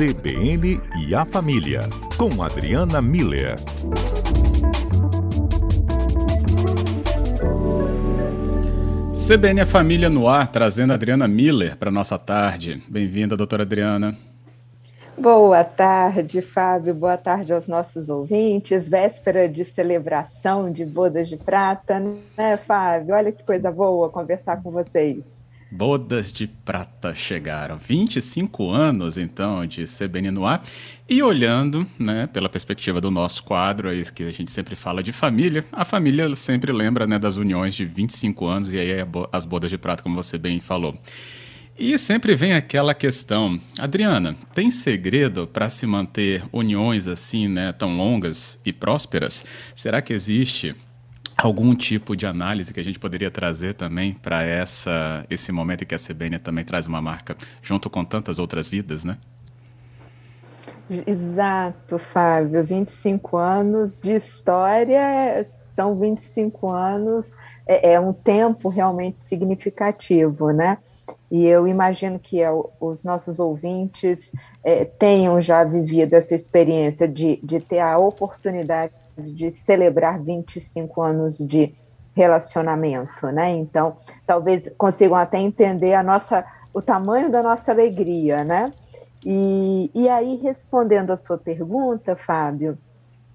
CBN e a Família, com Adriana Miller. CBN e a Família no ar, trazendo a Adriana Miller para nossa tarde. Bem-vinda, doutora Adriana. Boa tarde, Fábio. Boa tarde aos nossos ouvintes. Véspera de celebração de bodas de prata, né, Fábio? Olha que coisa boa conversar com vocês. Bodas de Prata chegaram. 25 anos, então, de CBN no ar. E olhando, né, pela perspectiva do nosso quadro, aí que a gente sempre fala de família, a família sempre lembra, né, das uniões de 25 anos e aí as bodas de prata, como você bem falou. E sempre vem aquela questão, Adriana, tem segredo para se manter uniões assim, né, tão longas e prósperas? Será que existe algum tipo de análise que a gente poderia trazer também para essa esse momento em que a CBN também traz uma marca junto com tantas outras vidas, né? Exato, Fábio. 25 anos de história são 25 anos, é, é um tempo realmente significativo, né? E eu imagino que é, os nossos ouvintes é, tenham já vivido essa experiência de, de ter a oportunidade de celebrar 25 anos de relacionamento, né? Então, talvez consigam até entender a nossa, o tamanho da nossa alegria, né? E, e aí, respondendo a sua pergunta, Fábio,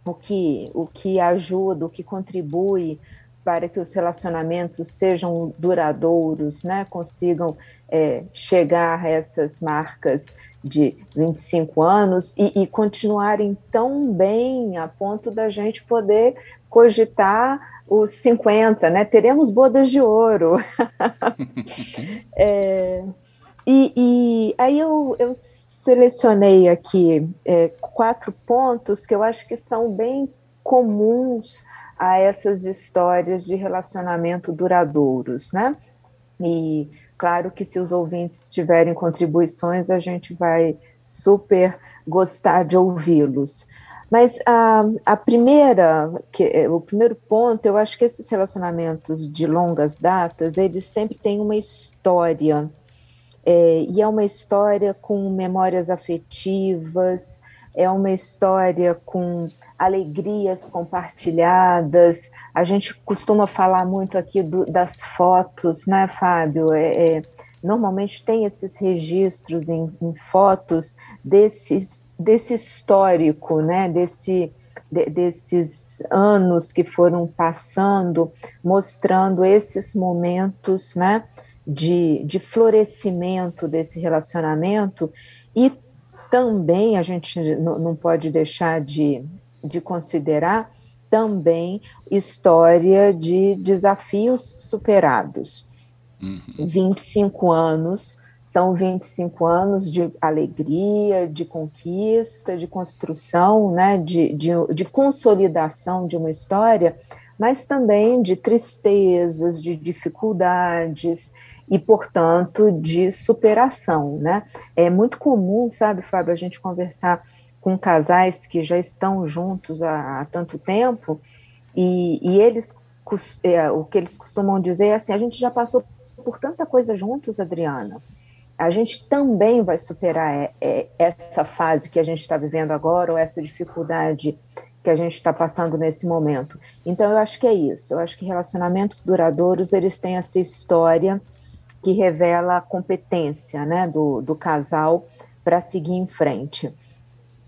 o que, o que ajuda, o que contribui para que os relacionamentos sejam duradouros, né? Consigam é, chegar a essas marcas de 25 anos e, e continuarem tão bem a ponto da gente poder cogitar os 50, né? Teremos bodas de ouro. é, e, e, aí eu, eu selecionei aqui é, quatro pontos que eu acho que são bem comuns a essas histórias de relacionamento duradouros, né? E Claro que se os ouvintes tiverem contribuições, a gente vai super gostar de ouvi-los. Mas a, a primeira, que, o primeiro ponto, eu acho que esses relacionamentos de longas datas, eles sempre têm uma história, é, e é uma história com memórias afetivas, é uma história com alegrias compartilhadas. A gente costuma falar muito aqui do, das fotos, né, Fábio? É, é, normalmente tem esses registros em, em fotos desse, desse histórico, né, desse, de, desses anos que foram passando, mostrando esses momentos, né, de, de florescimento desse relacionamento e também a gente não pode deixar de, de considerar também história de desafios superados. Uhum. 25 anos, são 25 anos de alegria, de conquista, de construção, né, de, de, de consolidação de uma história, mas também de tristezas, de dificuldades, e, portanto, de superação, né? É muito comum, sabe, Fábio, a gente conversar com casais que já estão juntos há, há tanto tempo e, e eles, é, o que eles costumam dizer é assim, a gente já passou por tanta coisa juntos, Adriana, a gente também vai superar é, é, essa fase que a gente está vivendo agora, ou essa dificuldade que a gente está passando nesse momento. Então, eu acho que é isso. Eu acho que relacionamentos duradouros, eles têm essa história que revela a competência né, do, do casal para seguir em frente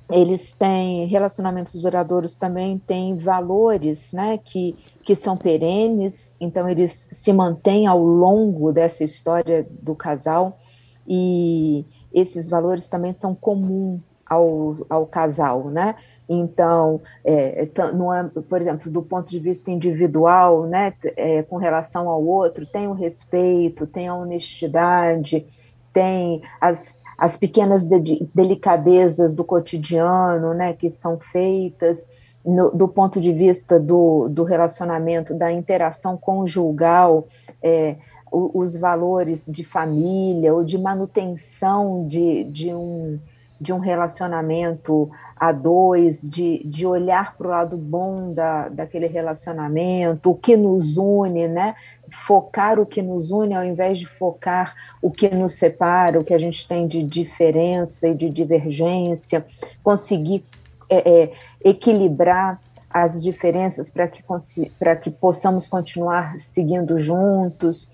eles têm relacionamentos duradouros também têm valores né, que, que são perenes, então eles se mantêm ao longo dessa história do casal, e esses valores também são comuns ao, ao casal, né? Então, é, é, por exemplo, do ponto de vista individual, né, é, com relação ao outro, tem o respeito, tem a honestidade, tem as, as pequenas de, delicadezas do cotidiano, né, que são feitas no, do ponto de vista do, do relacionamento, da interação conjugal, é, os valores de família ou de manutenção de, de, um, de um relacionamento a dois, de, de olhar para o lado bom da, daquele relacionamento, o que nos une, né? Focar o que nos une ao invés de focar o que nos separa, o que a gente tem de diferença e de divergência, conseguir é, é, equilibrar as diferenças para que, que possamos continuar seguindo juntos.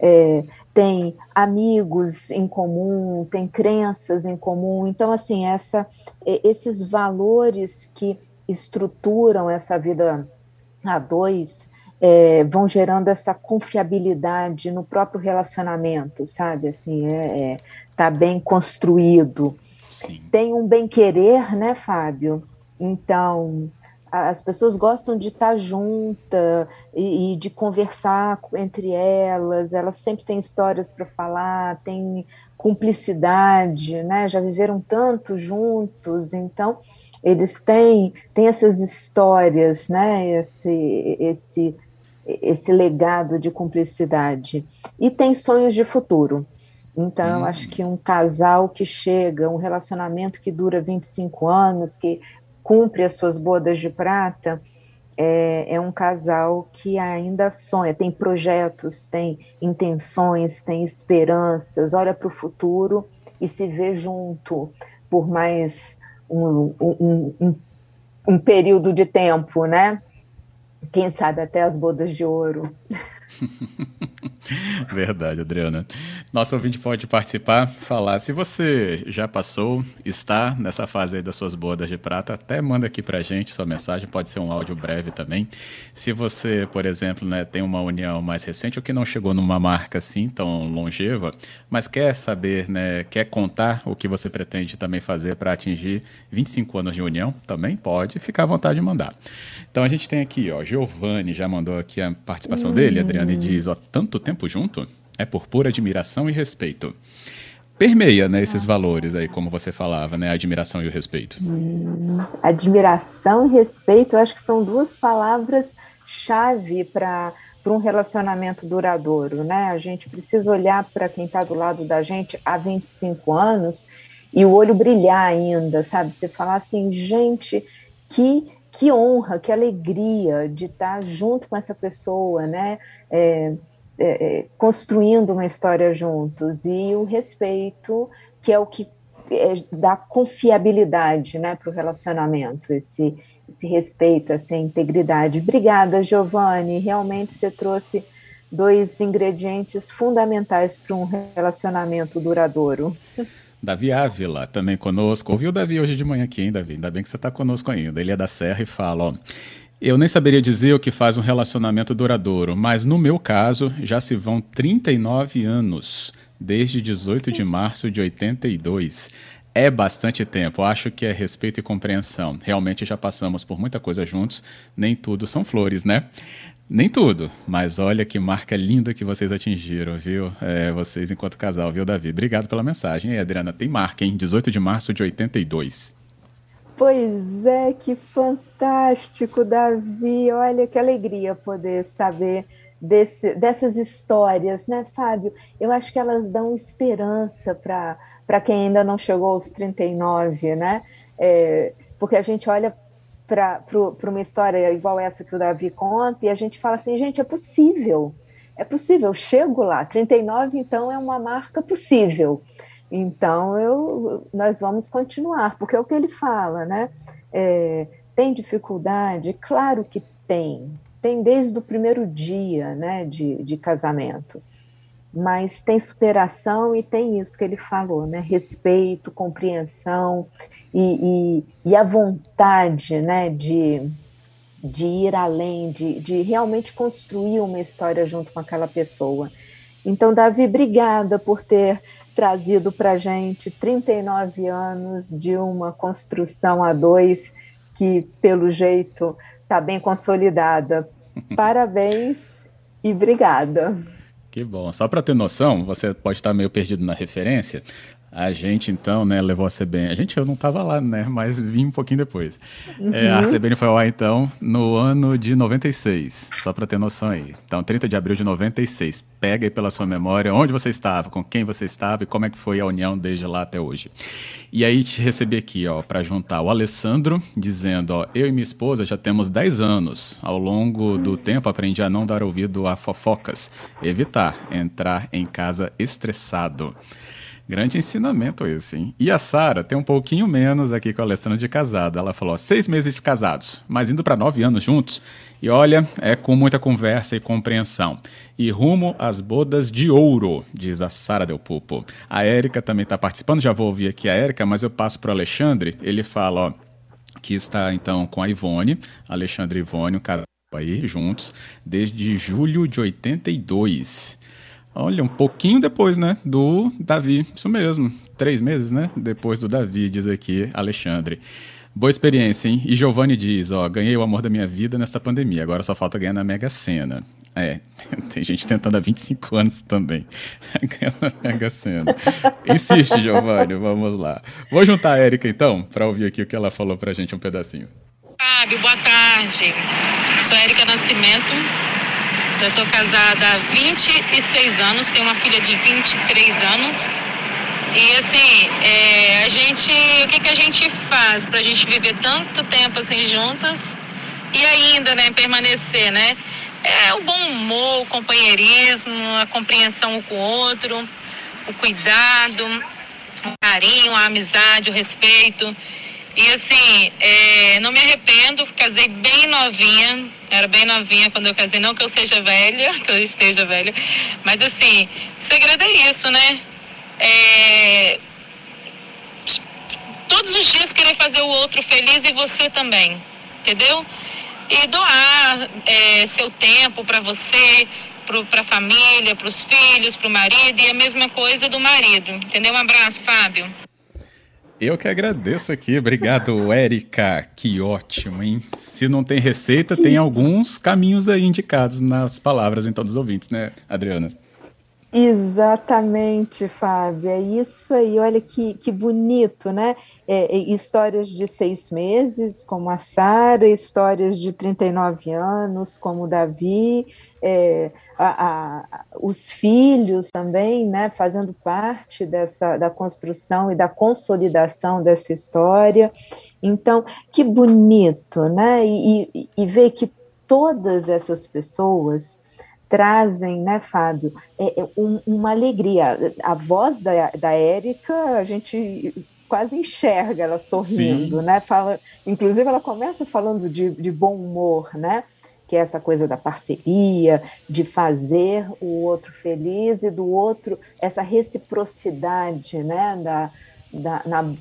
É, tem amigos em comum, tem crenças em comum. Então, assim, essa, esses valores que estruturam essa vida a dois é, vão gerando essa confiabilidade no próprio relacionamento, sabe? Assim, é, é tá bem construído. Sim. Tem um bem querer, né, Fábio? Então, as pessoas gostam de estar junta e, e, de conversar entre elas, elas sempre têm histórias para falar, têm cumplicidade, né? Já viveram tanto juntos, então eles têm, têm essas histórias, né? Esse, esse, esse legado de cumplicidade. E tem sonhos de futuro. Então, hum. acho que um casal que chega, um relacionamento que dura 25 anos, que cumpre as suas bodas de prata, é, é, um casal que ainda sonha, tem projetos, tem intenções, tem esperanças, olha para o futuro e se vê junto por mais um, um, um, um período de tempo, né? Quem sabe até as bodas de ouro. Verdade, Adriana. Nosso ouvinte pode participar, falar. Se você já passou, está nessa fase aí das suas bodas de prata, até manda aqui pra gente sua mensagem, pode ser um áudio breve também. Se você, por exemplo, né, tem uma união mais recente ou que não chegou numa marca assim tão longeva, mas quer saber, né, quer contar o que você pretende também fazer para atingir 25 anos de união, também pode, ficar à vontade de mandar. Então a gente tem aqui, ó, Giovanni já mandou aqui a participação dele, Adriana Adriane diz, ó, tanto tempo junto? É por pura admiração e respeito. Permeia, né, esses valores aí, como você falava, né, a admiração e o respeito. Hum, admiração e respeito, eu acho que são duas palavras chave para para um relacionamento duradouro, né? A gente precisa olhar para quem está do lado da gente há 25 anos e o olho brilhar ainda, sabe? Você falar assim, gente, que que honra, que alegria de estar junto com essa pessoa, né? É, é, é, construindo uma história juntos e o respeito, que é o que é, dá confiabilidade, né, para o relacionamento, esse, esse respeito, essa integridade. Obrigada, Giovanni. Realmente você trouxe dois ingredientes fundamentais para um relacionamento duradouro. Davi Ávila também conosco. Ouviu o Davi hoje de manhã aqui, hein, Davi? Ainda bem que você está conosco ainda. Ele é da Serra e fala, ó. Eu nem saberia dizer o que faz um relacionamento duradouro, mas no meu caso já se vão 39 anos, desde 18 de março de 82. É bastante tempo, acho que é respeito e compreensão. Realmente já passamos por muita coisa juntos, nem tudo são flores, né? Nem tudo, mas olha que marca linda que vocês atingiram, viu? É, vocês enquanto casal, viu, Davi? Obrigado pela mensagem. E Adriana, tem marca, hein? 18 de março de 82. Pois é, que fantástico, Davi. Olha que alegria poder saber desse, dessas histórias, né, Fábio? Eu acho que elas dão esperança para quem ainda não chegou aos 39, né? É, porque a gente olha para uma história igual essa que o Davi conta, e a gente fala assim, gente, é possível, é possível, chego lá, 39 então é uma marca possível. Então eu, nós vamos continuar, porque é o que ele fala, né? É, tem dificuldade? Claro que tem, tem desde o primeiro dia né, de, de casamento mas tem superação e tem isso que ele falou, né? Respeito, compreensão e, e, e a vontade, né? De, de ir além, de, de realmente construir uma história junto com aquela pessoa. Então, Davi, obrigada por ter trazido para gente 39 anos de uma construção a dois que, pelo jeito, está bem consolidada. Parabéns e obrigada. Que bom. Só para ter noção, você pode estar meio perdido na referência. A gente, então, né, levou a CBN. A gente, eu não estava lá, né, mas vim um pouquinho depois. Uhum. É, a CBN foi ao ar, então, no ano de 96, só para ter noção aí. Então, 30 de abril de 96. Pega aí pela sua memória onde você estava, com quem você estava e como é que foi a união desde lá até hoje. E aí, te recebi aqui, ó, para juntar o Alessandro, dizendo, ó, eu e minha esposa já temos 10 anos. Ao longo do tempo, aprendi a não dar ouvido a fofocas, evitar entrar em casa estressado. Grande ensinamento esse, hein? E a Sara tem um pouquinho menos aqui com a Alessandra de casado. Ela falou: seis meses casados, mas indo para nove anos juntos. E olha, é com muita conversa e compreensão. E rumo às bodas de ouro, diz a Sara Del Pupo. A Érica também está participando, já vou ouvir aqui a Érica, mas eu passo para o Alexandre. Ele fala, ó, que está então com a Ivone, Alexandre e Ivone, um casal aí juntos, desde julho de 82. Olha, um pouquinho depois, né, do Davi. Isso mesmo, três meses, né, depois do Davi, diz aqui Alexandre. Boa experiência, hein? E Giovanni diz, ó, ganhei o amor da minha vida nesta pandemia, agora só falta ganhar na Mega Sena. É, tem gente tentando há 25 anos também ganhar na Mega Sena. Insiste, Giovanni, vamos lá. Vou juntar a Érica, então, para ouvir aqui o que ela falou pra gente um pedacinho. Fábio, boa tarde. Sou Érica Nascimento, já estou casada há 26 anos, tenho uma filha de 23 anos. E assim, é, a gente, o que, que a gente faz para a gente viver tanto tempo assim juntas e ainda, né, permanecer, né? É o bom humor, o companheirismo, a compreensão um com o outro, o cuidado, o carinho, a amizade, o respeito. E assim, é, não me arrependo, casei bem novinha, era bem novinha quando eu casei, não que eu seja velha, que eu esteja velha, mas assim, o segredo é isso, né? É, todos os dias querer fazer o outro feliz e você também, entendeu? E doar é, seu tempo para você, para a família, para os filhos, para o marido e a mesma coisa do marido, entendeu? Um abraço, Fábio. Eu que agradeço aqui. Obrigado, Érica. Que ótimo, hein? Se não tem receita, tem alguns caminhos aí indicados nas palavras, então, dos ouvintes, né, Adriana? Exatamente, Fábio. É isso aí. Olha que, que bonito, né? É, é, histórias de seis meses, como a Sara, histórias de 39 anos, como o Davi, é, a, a, os filhos também, né, fazendo parte dessa da construção e da consolidação dessa história. Então, que bonito, né? E, e, e ver que todas essas pessoas trazem, né, Fábio, é, é um, uma alegria. A voz da, da Érica, a gente quase enxerga ela sorrindo, Sim. né? Fala, inclusive ela começa falando de, de bom humor, né? que é essa coisa da parceria, de fazer o outro feliz e do outro, essa reciprocidade, né, da, da, na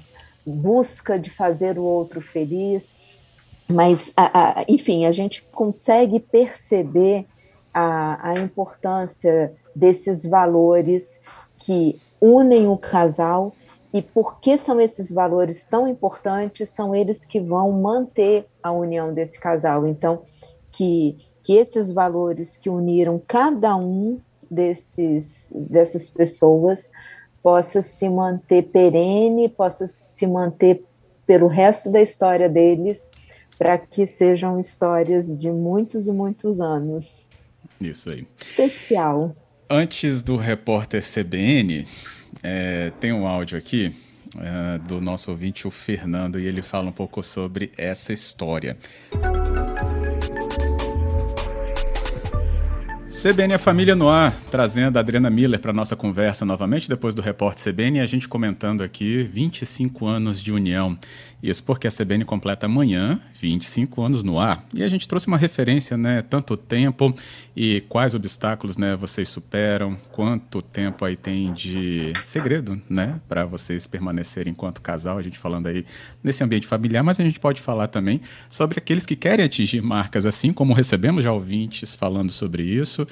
busca de fazer o outro feliz. Mas, a, a, enfim, a gente consegue perceber a, a importância desses valores que unem o casal e porque são esses valores tão importantes, são eles que vão manter a união desse casal. Então, que, que esses valores que uniram cada um desses, dessas pessoas possa se manter perene, possa se manter pelo resto da história deles, para que sejam histórias de muitos e muitos anos. Isso aí. Especial. Antes do repórter CBN, é, tem um áudio aqui é, do nosso ouvinte, o Fernando, e ele fala um pouco sobre essa história. CBN a Família no Ar, trazendo a Adriana Miller para nossa conversa novamente, depois do repórter CBN, e a gente comentando aqui 25 anos de união. Isso porque a CBN completa amanhã 25 anos no ar. E a gente trouxe uma referência, né? Tanto tempo e quais obstáculos, né? Vocês superam, quanto tempo aí tem de segredo, né? Para vocês permanecerem enquanto casal. A gente falando aí nesse ambiente familiar, mas a gente pode falar também sobre aqueles que querem atingir marcas, assim como recebemos já ouvintes falando sobre isso.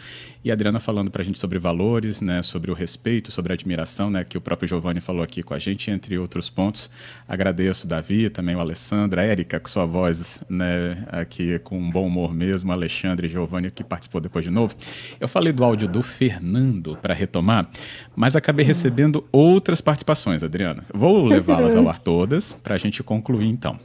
E a Adriana falando para a gente sobre valores, né, sobre o respeito, sobre a admiração, né, que o próprio Giovanni falou aqui com a gente, entre outros pontos. Agradeço Davi, também o Alessandro, a Érica, com sua voz né, aqui com um bom humor mesmo, Alexandre e Giovanni, que participou depois de novo. Eu falei do áudio do Fernando para retomar, mas acabei recebendo outras participações, Adriana. Vou levá-las ao ar todas para a gente concluir então.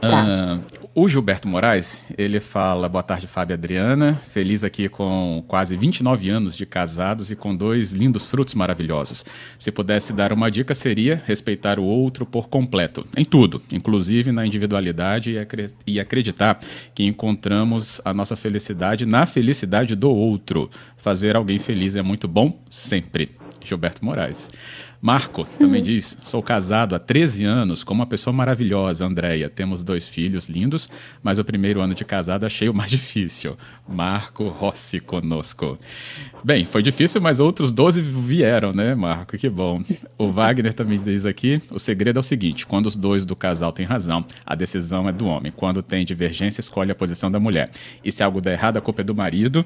Tá. Uh, o Gilberto Moraes, ele fala, boa tarde, Fábio Adriana, feliz aqui com quase 29 anos de casados e com dois lindos frutos maravilhosos. Se pudesse dar uma dica, seria respeitar o outro por completo, em tudo, inclusive na individualidade e acreditar que encontramos a nossa felicidade na felicidade do outro. Fazer alguém feliz é muito bom sempre. Gilberto Moraes. Marco também diz: sou casado há 13 anos com uma pessoa maravilhosa, Andréia. Temos dois filhos lindos, mas o primeiro ano de casado achei o mais difícil. Marco Rossi conosco. Bem, foi difícil, mas outros 12 vieram, né, Marco? Que bom. O Wagner também diz aqui: o segredo é o seguinte: quando os dois do casal têm razão, a decisão é do homem. Quando tem divergência, escolhe a posição da mulher. E se algo der errado, a culpa é do marido.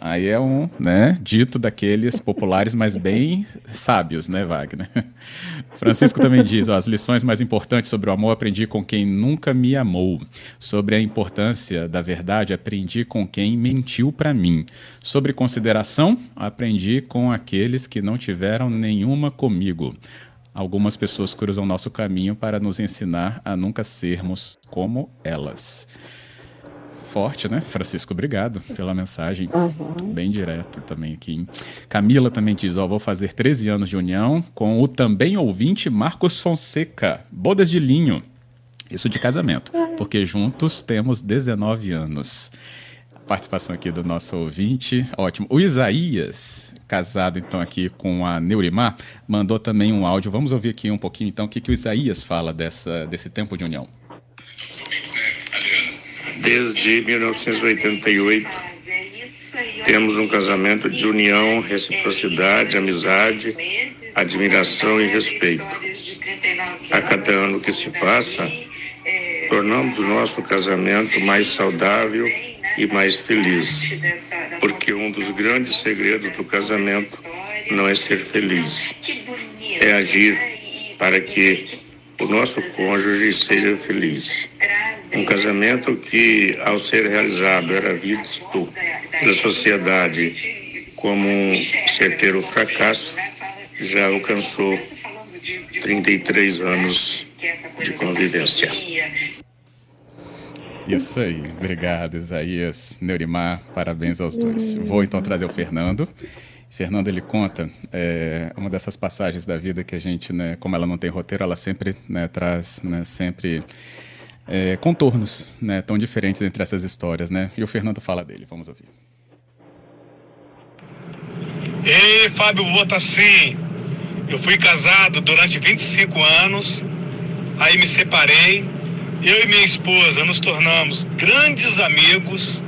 Aí é um, né, dito daqueles populares, mas bem sábios, né, Wagner? Francisco também diz, ó, as lições mais importantes sobre o amor aprendi com quem nunca me amou. Sobre a importância da verdade, aprendi com quem mentiu para mim. Sobre consideração, aprendi com aqueles que não tiveram nenhuma comigo. Algumas pessoas cruzam nosso caminho para nos ensinar a nunca sermos como elas forte, né? Francisco, obrigado pela mensagem. Uhum. Bem direto também aqui. Camila também diz: Ó, vou fazer 13 anos de união com o também ouvinte Marcos Fonseca. Bodas de linho. Isso de casamento, porque juntos temos 19 anos. Participação aqui do nosso ouvinte, ótimo. O Isaías, casado então aqui com a Neurimar, mandou também um áudio. Vamos ouvir aqui um pouquinho então o que, que o Isaías fala dessa, desse tempo de união desde 1988. Temos um casamento de união, reciprocidade, amizade, admiração e respeito. A cada ano que se passa, tornamos o nosso casamento mais saudável e mais feliz. Porque um dos grandes segredos do casamento não é ser feliz, é agir para que o nosso cônjuge seja feliz. Um casamento que, ao ser realizado, era visto pela sociedade como um certeiro fracasso, já alcançou 33 anos de convivência. Isso aí, obrigado, Isaías, Neurimar, parabéns aos dois. Vou então trazer o Fernando. Fernando ele conta é, uma dessas passagens da vida que a gente, né, como ela não tem roteiro, ela sempre né, traz, né, sempre é, contornos né, tão diferentes entre essas histórias, né? E o Fernando fala dele, vamos ouvir. Ei, Fábio Botassim, eu fui casado durante 25 anos, aí me separei, eu e minha esposa nos tornamos grandes amigos,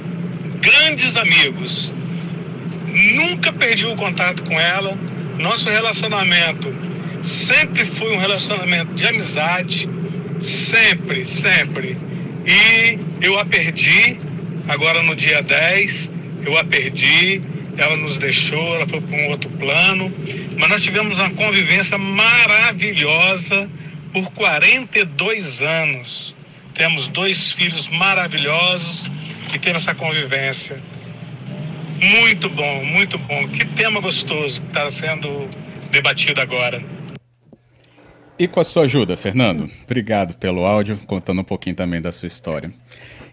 grandes amigos. Nunca perdi o contato com ela, nosso relacionamento sempre foi um relacionamento de amizade, Sempre, sempre. E eu a perdi, agora no dia 10, eu a perdi, ela nos deixou, ela foi para um outro plano, mas nós tivemos uma convivência maravilhosa por 42 anos. Temos dois filhos maravilhosos e temos essa convivência. Muito bom, muito bom. Que tema gostoso que está sendo debatido agora. E com a sua ajuda, Fernando, obrigado pelo áudio, contando um pouquinho também da sua história.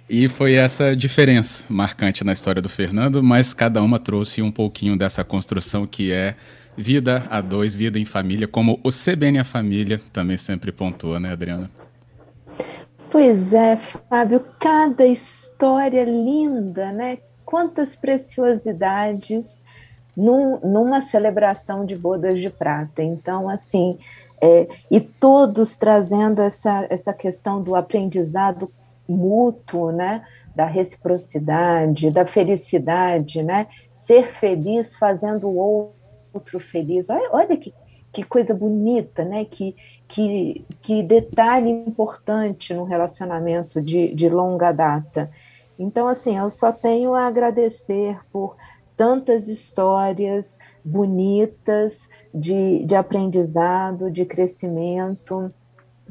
E foi essa diferença marcante na história do Fernando, mas cada uma trouxe um pouquinho dessa construção que é vida a dois, vida em família, como o CBN a Família também sempre pontua, né, Adriana? Pois é, Fábio, cada história linda, né? Quantas preciosidades num, numa celebração de bodas de prata. Então, assim, é, e todos trazendo essa, essa questão do aprendizado mútuo, né? da reciprocidade, da felicidade, né? ser feliz fazendo o outro feliz. Olha, olha que, que coisa bonita, né? que, que, que detalhe importante no relacionamento de, de longa data. Então, assim, eu só tenho a agradecer por tantas histórias bonitas de, de aprendizado, de crescimento.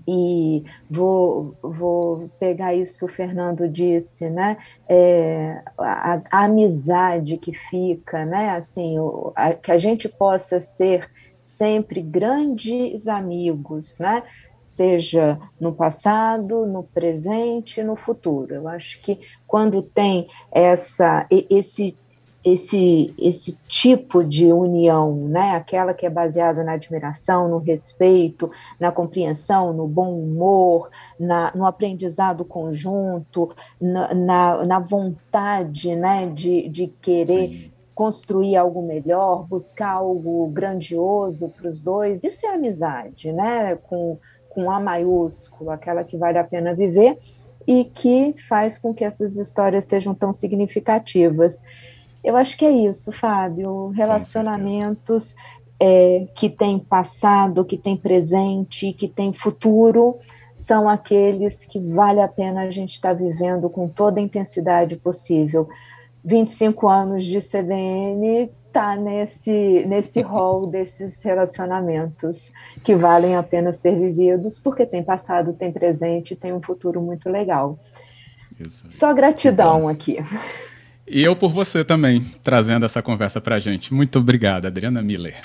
E vou, vou pegar isso que o Fernando disse, né? É, a, a, amizade que fica, né? Assim, o, a, que a gente possa ser sempre grandes amigos, né? Seja no passado, no presente, no futuro. Eu acho que quando tem essa, esse esse, esse tipo de união, né? aquela que é baseada na admiração, no respeito, na compreensão, no bom humor, na, no aprendizado conjunto, na, na, na vontade né? de, de querer Sim. construir algo melhor, buscar algo grandioso para os dois. Isso é amizade, né? com, com A maiúsculo, aquela que vale a pena viver e que faz com que essas histórias sejam tão significativas. Eu acho que é isso, Fábio. Relacionamentos é, que têm passado, que têm presente, que têm futuro, são aqueles que vale a pena a gente estar tá vivendo com toda a intensidade possível. 25 anos de CBN está nesse, nesse rol desses relacionamentos que valem a pena ser vividos, porque tem passado, tem presente, tem um futuro muito legal. Isso. Só gratidão aqui. E eu por você também, trazendo essa conversa para a gente. Muito obrigado, Adriana Miller.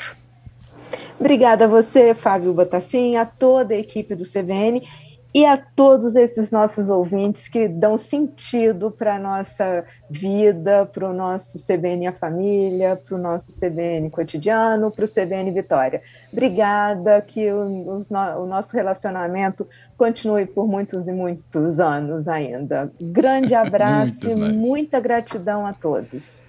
Obrigada a você, Fábio Botassin, a toda a equipe do CVN e a todos esses nossos ouvintes que dão sentido para a nossa vida, para o nosso CBN A Família, para o nosso CBN Cotidiano, para o CBN Vitória. Obrigada, que o, o, nosso relacionamento continue por muitos e muitos anos ainda. Grande abraço e muita gratidão a todos.